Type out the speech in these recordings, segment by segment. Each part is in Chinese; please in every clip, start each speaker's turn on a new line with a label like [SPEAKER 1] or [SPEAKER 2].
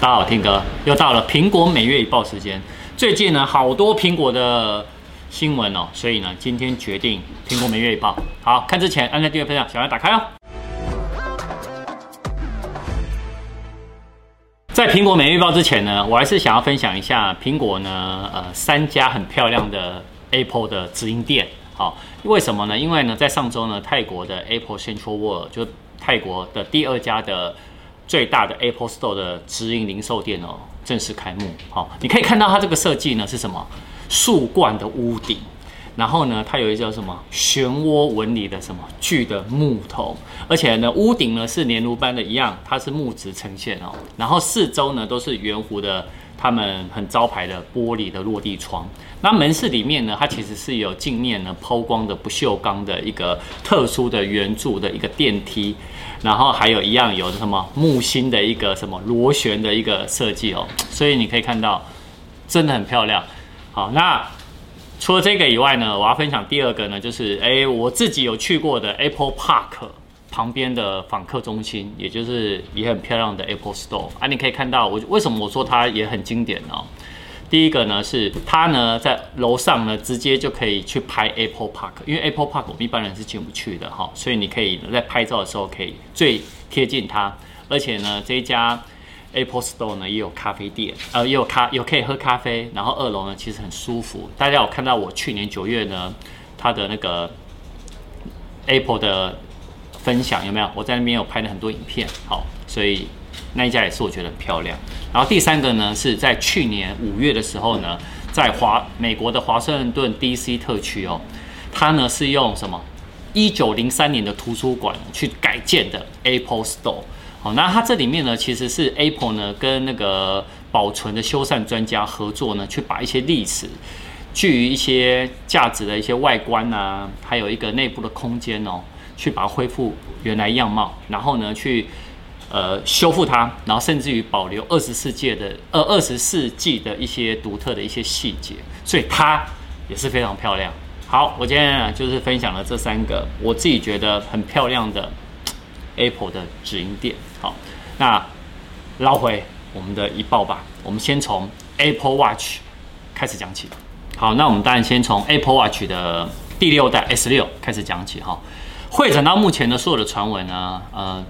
[SPEAKER 1] 大家好，听哥又到了苹果每月一报时间。最近呢，好多苹果的新闻哦，所以呢，今天决定苹果每月一报。好，看之前按下订阅、分享，小来打开哦。在苹果每月一报之前呢，我还是想要分享一下苹果呢，呃，三家很漂亮的 Apple 的直营店。好，为什么呢？因为呢，在上周呢，泰国的 Apple Central World 就泰国的第二家的。最大的 Apple Store 的直营零售店哦，正式开幕。好，你可以看到它这个设计呢是什么？树冠的屋顶，然后呢，它有一叫什么漩涡纹理的什么巨的木头，而且呢，屋顶呢是连炉般的一样，它是木质呈现哦。然后四周呢都是圆弧的，他们很招牌的玻璃的落地窗。那门市里面呢，它其实是有镜面呢抛光的不锈钢的一个特殊的圆柱的一个电梯。然后还有一样有什么木星的一个什么螺旋的一个设计哦，所以你可以看到真的很漂亮。好，那除了这个以外呢，我要分享第二个呢，就是哎，我自己有去过的 Apple Park 旁边的访客中心，也就是也很漂亮的 Apple Store 啊，你可以看到我为什么我说它也很经典哦。第一个呢是它呢在楼上呢直接就可以去拍 Apple Park，因为 Apple Park 我们一般人是进不去的哈，所以你可以在拍照的时候可以最贴近它，而且呢这一家 Apple Store 呢也有咖啡店，呃也有咖有可以喝咖啡，然后二楼呢其实很舒服。大家有看到我去年九月呢它的那个 Apple 的分享有没有？我在那边有拍了很多影片，好，所以。那一家也是我觉得很漂亮。然后第三个呢，是在去年五月的时候呢，在华美国的华盛顿 DC 特区哦，它呢是用什么一九零三年的图书馆去改建的 Apple Store。好，那它这里面呢，其实是 Apple 呢跟那个保存的修缮专家合作呢，去把一些历史具于一些价值的一些外观啊，还有一个内部的空间哦，去把它恢复原来样貌，然后呢去。呃，修复它，然后甚至于保留二十世纪的呃二十世纪的一些独特的一些细节，所以它也是非常漂亮。好，我今天呢就是分享了这三个我自己觉得很漂亮的 Apple 的直营店。好，那捞回我们的一报吧，我们先从 Apple Watch 开始讲起。好，那我们当然先从 Apple Watch 的第六代 S 六开始讲起哈。会诊到目前的所有的传闻呢，呃。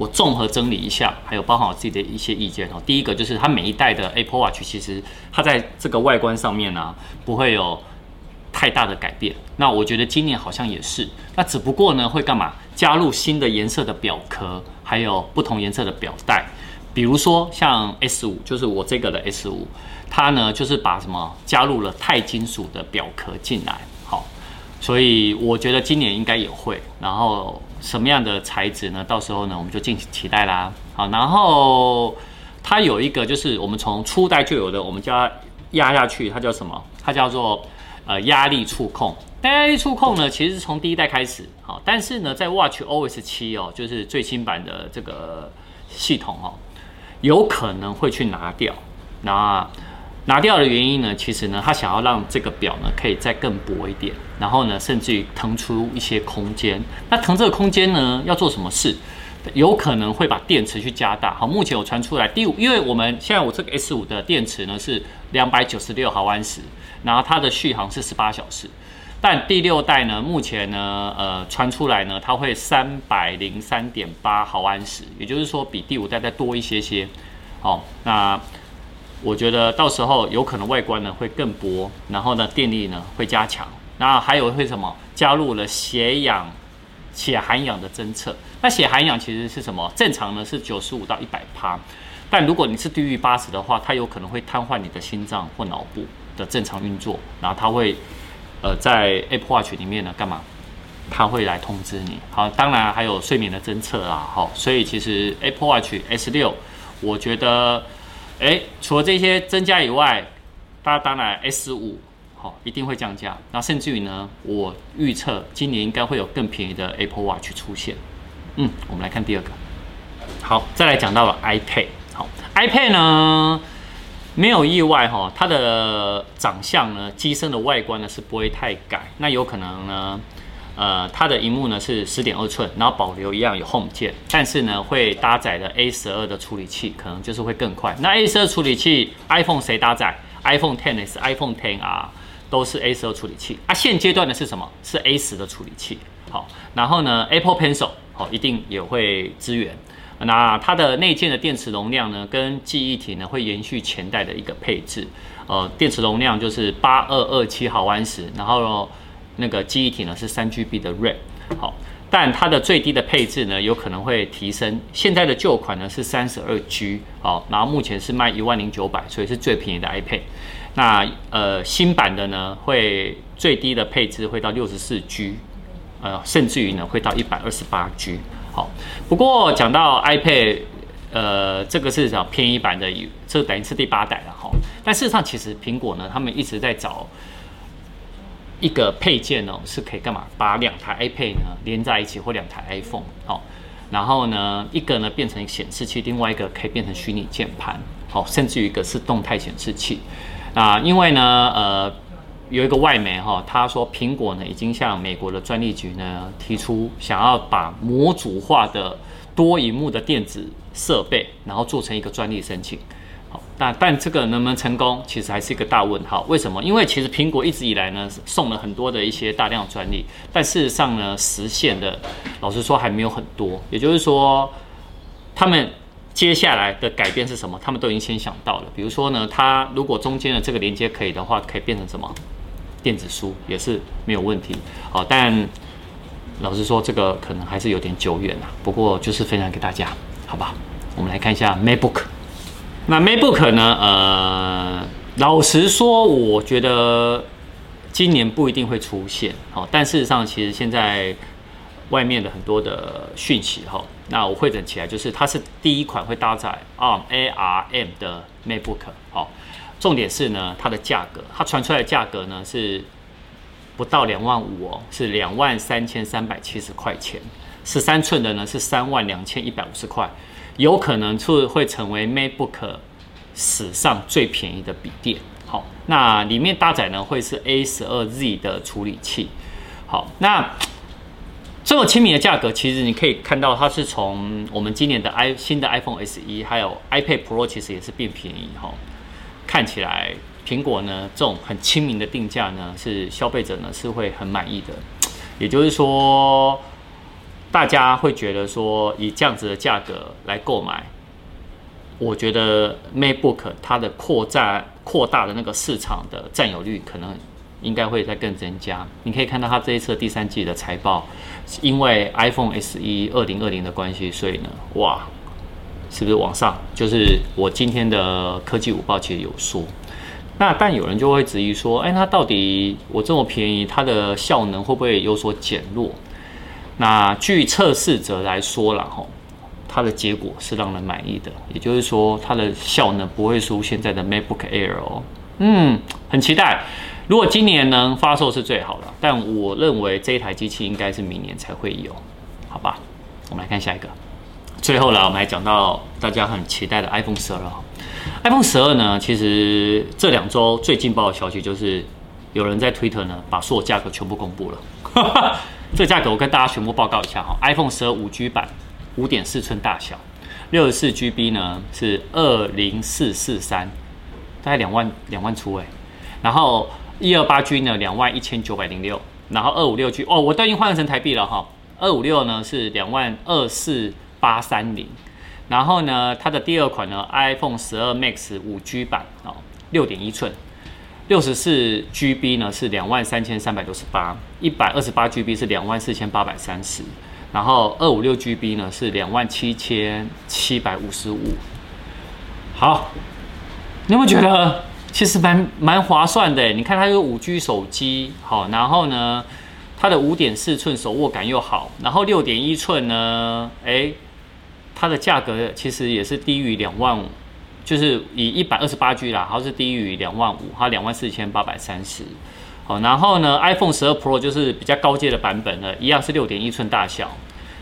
[SPEAKER 1] 我综合整理一下，还有包含我自己的一些意见哦。第一个就是它每一代的 Apple Watch，其实它在这个外观上面呢、不会有太大的改变。那我觉得今年好像也是，那只不过呢会干嘛？加入新的颜色的表壳，还有不同颜色的表带。比如说像 S 五，就是我这个的 S 五，它呢就是把什么加入了钛金属的表壳进来。所以我觉得今年应该也会。然后。什么样的材质呢？到时候呢，我们就敬请期待啦。好，然后它有一个就是我们从初代就有的，我们叫它压下去，它叫什么？它叫做呃压力触控。但压力触控呢，其实是从第一代开始。好，但是呢，在 Watch OS 七哦，就是最新版的这个系统哦，有可能会去拿掉。那拿掉的原因呢，其实呢，他想要让这个表呢可以再更薄一点，然后呢，甚至于腾出一些空间。那腾这个空间呢，要做什么事？有可能会把电池去加大。好，目前有传出来第五，因为我们现在我这个 S 五的电池呢是两百九十六毫安时，然后它的续航是十八小时。但第六代呢，目前呢，呃，传出来呢，它会三百零三点八毫安时，也就是说比第五代再多一些些。好，那。我觉得到时候有可能外观呢会更薄，然后呢电力呢会加强，那还有会什么？加入了血氧、血含氧的侦测。那血含氧其实是什么？正常呢是九十五到一百帕，但如果你是低于八十的话，它有可能会瘫痪你的心脏或脑部的正常运作，然后它会呃在 Apple Watch 里面呢干嘛？它会来通知你。好，当然还有睡眠的侦测啊。好，所以其实 Apple Watch S 六，我觉得。哎，除了这些增加以外，大家当然 S 五好一定会降价。那甚至于呢，我预测今年应该会有更便宜的 Apple Watch 出现。嗯，我们来看第二个。好，再来讲到了 iPad。好，iPad 呢没有意外哈，它的长相呢，机身的外观呢是不会太改。那有可能呢，呃，它的荧幕呢是十点二寸，然后保留一样有 Home 键，但是呢会搭载的 A 十二的处理器，可能就是会更快。那 A 十二处理器，iPhone 谁搭载？iPhone XS、iPhone XR 都是 A 十二处理器啊。现阶段的是什么？是 A 十的处理器。好，然后呢，Apple Pencil 好，一定也会支援。那它的内建的电池容量呢，跟记忆体呢会延续前代的一个配置。呃，电池容量就是八二二七毫安时，然后那个记忆体呢是三 GB 的 RAM。好，但它的最低的配置呢有可能会提升。现在的旧款呢是三十二 G，好，然后目前是卖一万零九百，所以是最便宜的 iPad。那呃新版的呢会最低的配置会到六十四 G，呃，甚至于呢会到一百二十八 G。好，不过讲到 iPad，呃，这个是讲便宜版的，这等于是第八代了哈。但事实上，其实苹果呢，他们一直在找一个配件呢，是可以干嘛？把两台 iPad 呢连在一起，或两台 iPhone，好，然后呢，一个呢变成显示器，另外一个可以变成虚拟键盘，好，甚至于一个是动态显示器。啊因为呢，呃。有一个外媒哈，他说苹果呢已经向美国的专利局呢提出想要把模组化的多萤幕的电子设备，然后做成一个专利申请。那，但但这个能不能成功，其实还是一个大问号。为什么？因为其实苹果一直以来呢送了很多的一些大量专利，但事实上呢实现的，老实说还没有很多。也就是说，他们接下来的改变是什么？他们都已经先想到了。比如说呢，它如果中间的这个连接可以的话，可以变成什么？电子书也是没有问题，好，但老实说，这个可能还是有点久远了。不过就是分享给大家，好吧？我们来看一下 MacBook。那 MacBook 呢？呃，老实说，我觉得今年不一定会出现。好，但事实上，其实现在外面的很多的讯息，哈，那我汇整起来，就是它是第一款会搭载 armam 的 MacBook，好。重点是呢，它的价格，它传出来的价格呢是不到两万五哦，是两万三千三百七十块钱。十三寸的呢是三万两千一百五十块，有可能是会成为 MacBook 史上最便宜的笔电。好，那里面搭载呢会是 A 十二 Z 的处理器。好，那这么亲民的价格，其实你可以看到，它是从我们今年的 i 新的 iPhone SE 还有 iPad Pro，其实也是变便宜哈。看起来苹果呢，这种很亲民的定价呢，是消费者呢是会很满意的。也就是说，大家会觉得说，以这样子的价格来购买，我觉得 MacBook 它的扩展扩大的那个市场的占有率，可能应该会再更增加。你可以看到它这一次第三季的财报，因为 iPhone SE 二零二零的关系，所以呢，哇。是不是往上？就是我今天的科技午报其实有说，那但有人就会质疑说，哎，那到底我这么便宜，它的效能会不会有所减弱？那据测试者来说了吼，它的结果是让人满意的，也就是说它的效能不会输现在的 MacBook Air 哦。嗯，很期待，如果今年能发售是最好的，但我认为这一台机器应该是明年才会有，好吧？我们来看下一个。最后呢，我们来讲到大家很期待的 iPhone 十二。iPhone 十二呢，其实这两周最劲爆的消息就是，有人在 Twitter 呢把所有价格全部公布了。这个价格我跟大家全部报告一下哈。iPhone 十二五 G 版，五点四寸大小，六十四 GB 呢是二零四四三，大概两万两万出哎。然后一二八 G 呢两万一千九百零六，然后二五六 G 哦，我都已经换成台币了哈。二五六呢是两万二四。八三零，然后呢，它的第二款呢，iPhone 十二 Max 五 G 版哦，六点一寸，六十四 GB 呢是两万三千三百六十八，一百二十八 GB 是两万四千八百三十，然后二五六 GB 呢是两万七千七百五十五。好，你有没有觉得其实蛮蛮划算的？你看它有五 G 手机，好，然后呢，它的五点四寸手握感又好，然后六点一寸呢，哎。它的价格其实也是低于两万五，就是以一百二十八 G 啦，它是低于两万五，它两万四千八百三十。好，然后呢，iPhone 十二 Pro 就是比较高阶的版本呢，一样是六点一寸大小。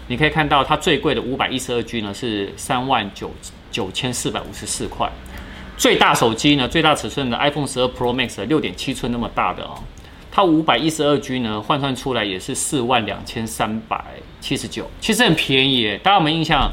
[SPEAKER 1] 你可以看到它最贵的五百一十二 G 呢是三万九九千四百五十四块。最大手机呢，最大尺寸的 iPhone 十二 Pro Max 六点七寸那么大的哦，它五百一十二 G 呢，换算出来也是四万两千三百七十九，其实很便宜。大家有没有印象？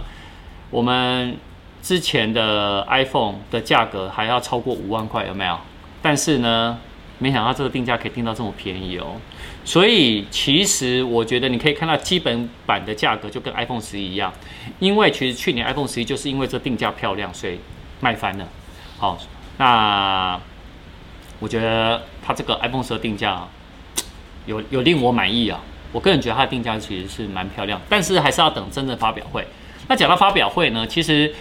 [SPEAKER 1] 我们之前的 iPhone 的价格还要超过五万块，有没有？但是呢，没想到这个定价可以定到这么便宜哦。所以其实我觉得你可以看到基本版的价格就跟 iPhone 十一一样，因为其实去年 iPhone 十一就是因为这定价漂亮，所以卖翻了。好，那。我觉得它这个 iPhone 十二定价有有令我满意啊！我个人觉得它的定价其实是蛮漂亮，但是还是要等真正发表会。那讲到发表会呢，其实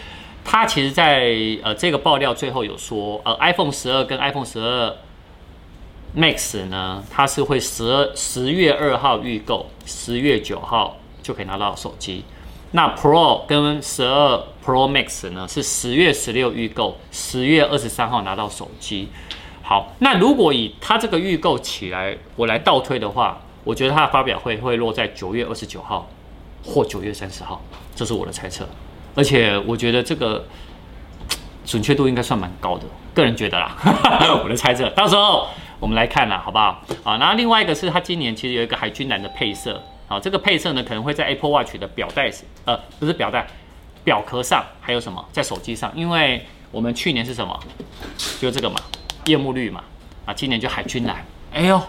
[SPEAKER 1] 它其实在呃这个爆料最后有说，呃 iPhone 十二跟 iPhone 十二 Max 呢，它是会十二十月二号预购，十月九号就可以拿到手机。那 Pro 跟十二 Pro Max 呢，是十月十六预购，十月二十三号拿到手机。好，那如果以它这个预购起来，我来倒推的话，我觉得它的发表会会落在九月二十九号或九月三十号，这是我的猜测。而且我觉得这个准确度应该算蛮高的，个人觉得啦，我的猜测。到时候我们来看啦，好不好？啊，然后另外一个是它今年其实有一个海军蓝的配色，啊，这个配色呢可能会在 Apple Watch 的表带，呃，不是表带，表壳上，还有什么在手机上？因为我们去年是什么？就这个嘛。夜幕绿嘛，啊，今年就海军蓝，哎呦，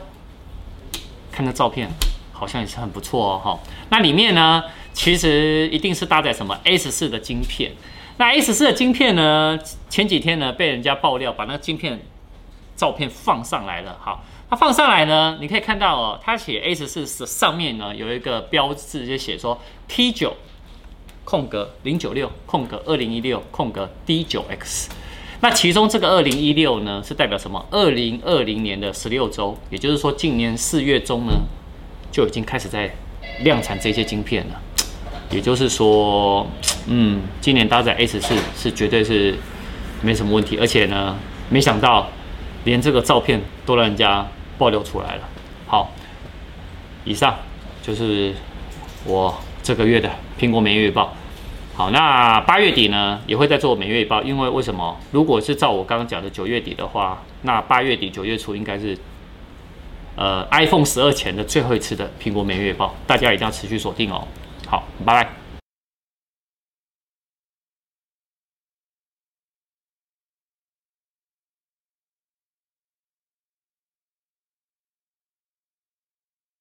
[SPEAKER 1] 看那照片，好像也是很不错哦，哈。那里面呢，其实一定是搭载什么 A 十四的晶片。那 A 十四的晶片呢，前几天呢被人家爆料，把那个晶片照片放上来了。好，它放上来呢，你可以看到哦，它写 A 十四上面呢有一个标志，就写说 T 九空格零九六空格二零一六空格 D 九 X。那其中这个二零一六呢，是代表什么？二零二零年的十六周，也就是说，今年四月中呢，就已经开始在量产这些晶片了。也就是说，嗯，今年搭载 A 十四是绝对是没什么问题，而且呢，没想到连这个照片都让人家爆料出来了。好，以上就是我这个月的苹果每月报。好，那八月底呢也会再做每月报，因为为什么？如果是照我刚刚讲的九月底的话，那八月底九月初应该是呃 iPhone 十二前的最后一次的苹果每月报，大家一定要持续锁定哦。好，拜拜。